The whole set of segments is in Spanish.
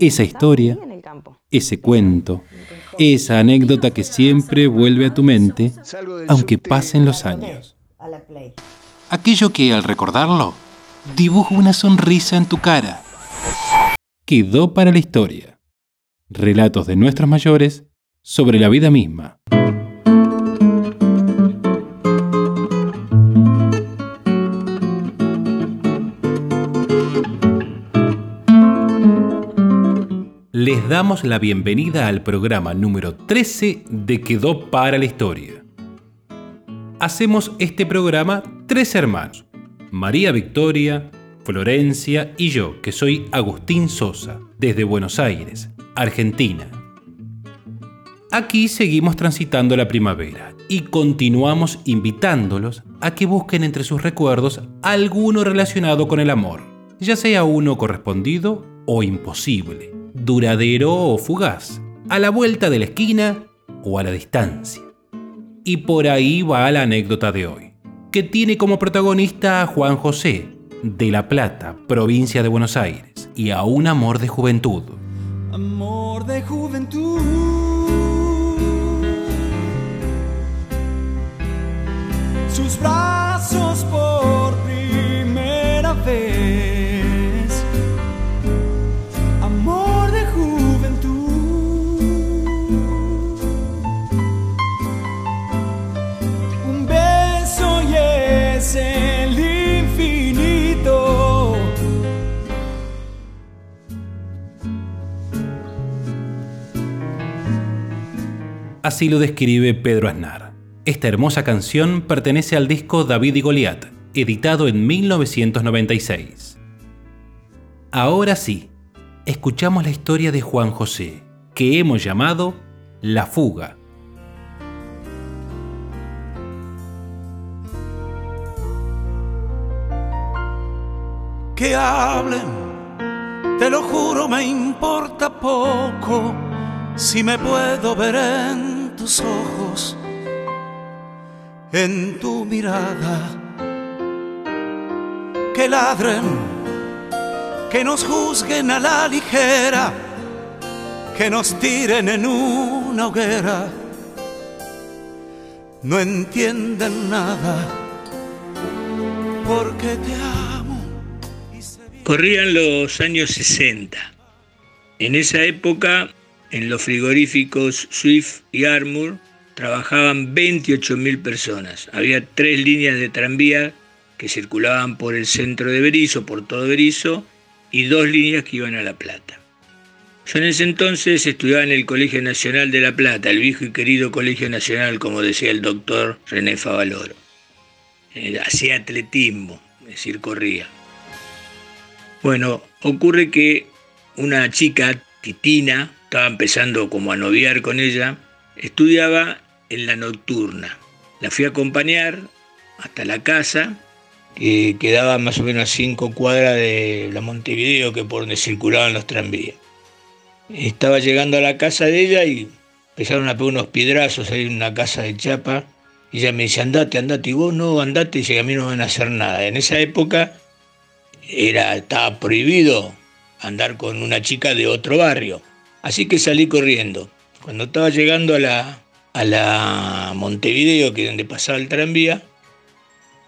esa historia, ese cuento, esa anécdota que siempre vuelve a tu mente, aunque pasen los años. Aquello que al recordarlo, dibuja una sonrisa en tu cara. Quedó para la historia. Relatos de nuestros mayores sobre la vida misma. Damos la bienvenida al programa número 13 de Quedó para la Historia. Hacemos este programa tres hermanos, María Victoria, Florencia y yo, que soy Agustín Sosa, desde Buenos Aires, Argentina. Aquí seguimos transitando la primavera y continuamos invitándolos a que busquen entre sus recuerdos alguno relacionado con el amor, ya sea uno correspondido o imposible, duradero o fugaz, a la vuelta de la esquina o a la distancia. Y por ahí va la anécdota de hoy, que tiene como protagonista a Juan José, de La Plata, provincia de Buenos Aires, y a un amor de juventud. Amor de juventud sus brazos Así lo describe Pedro Aznar. Esta hermosa canción pertenece al disco David y Goliat, editado en 1996. Ahora sí, escuchamos la historia de Juan José, que hemos llamado La Fuga. que hablen, te lo juro, me importa poco si me puedo ver en tus ojos, en tu mirada, que ladren, que nos juzguen a la ligera, que nos tiren en una hoguera, no entienden nada porque te amo. Corrían los años 60. En esa época, en los frigoríficos Swift y Armour, trabajaban 28.000 personas. Había tres líneas de tranvía que circulaban por el centro de Berizo, por todo Berizo, y dos líneas que iban a La Plata. Yo en ese entonces estudiaba en el Colegio Nacional de La Plata, el viejo y querido Colegio Nacional, como decía el doctor René Favaloro. Eh, Hacía atletismo, es decir, corría. Bueno, ocurre que una chica, Titina, estaba empezando como a noviar con ella, estudiaba en la nocturna. La fui a acompañar hasta la casa, que quedaba más o menos a cinco cuadras de la Montevideo, que por donde circulaban los tranvías. Estaba llegando a la casa de ella y empezaron a pegar unos piedrazos ahí en una casa de chapa. Y ella me dice, andate, andate. Y vos no, andate. Y dice, a mí no me van a hacer nada. En esa época era, estaba prohibido andar con una chica de otro barrio. Así que salí corriendo. Cuando estaba llegando a la, a la Montevideo, que es donde pasaba el tranvía,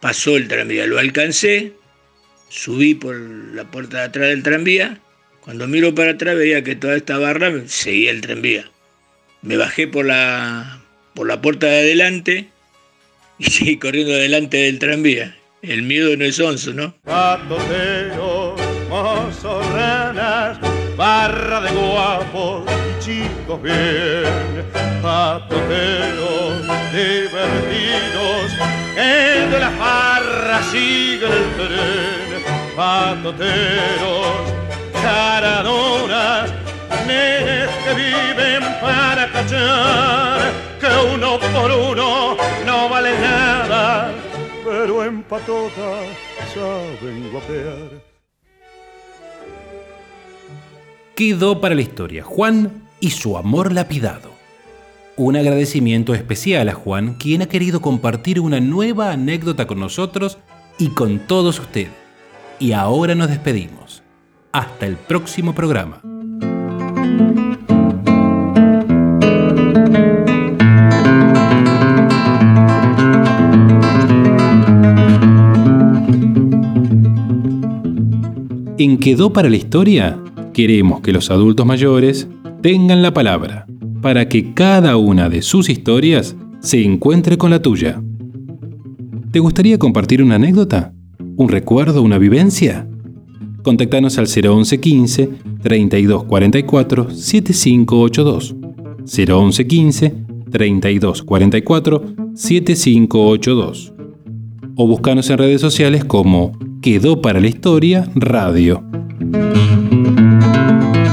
pasó el tranvía, lo alcancé, subí por la puerta de atrás del tranvía, cuando miro para atrás veía que toda esta barra seguía el tranvía. Me bajé por la, por la puerta de adelante y seguí corriendo adelante del tranvía. El miedo no es onzo, ¿no? Barra de guapos y chicos bien. Patoteros, divertidos, que de la farra siguen el tren. Patoteros, charadoras, nenes que viven para cachar, que uno por uno no vale nada pero en patota saben guapear quedó para la historia Juan y su amor lapidado. Un agradecimiento especial a Juan, quien ha querido compartir una nueva anécdota con nosotros y con todos ustedes. Y ahora nos despedimos. Hasta el próximo programa. En Quedó para la Historia queremos que los adultos mayores tengan la palabra para que cada una de sus historias se encuentre con la tuya. ¿Te gustaría compartir una anécdota? ¿Un recuerdo? ¿Una vivencia? Contactanos al 01115 3244 7582. 01115 3244 7582. O buscanos en redes sociales como Quedó para la Historia Radio. Thank you.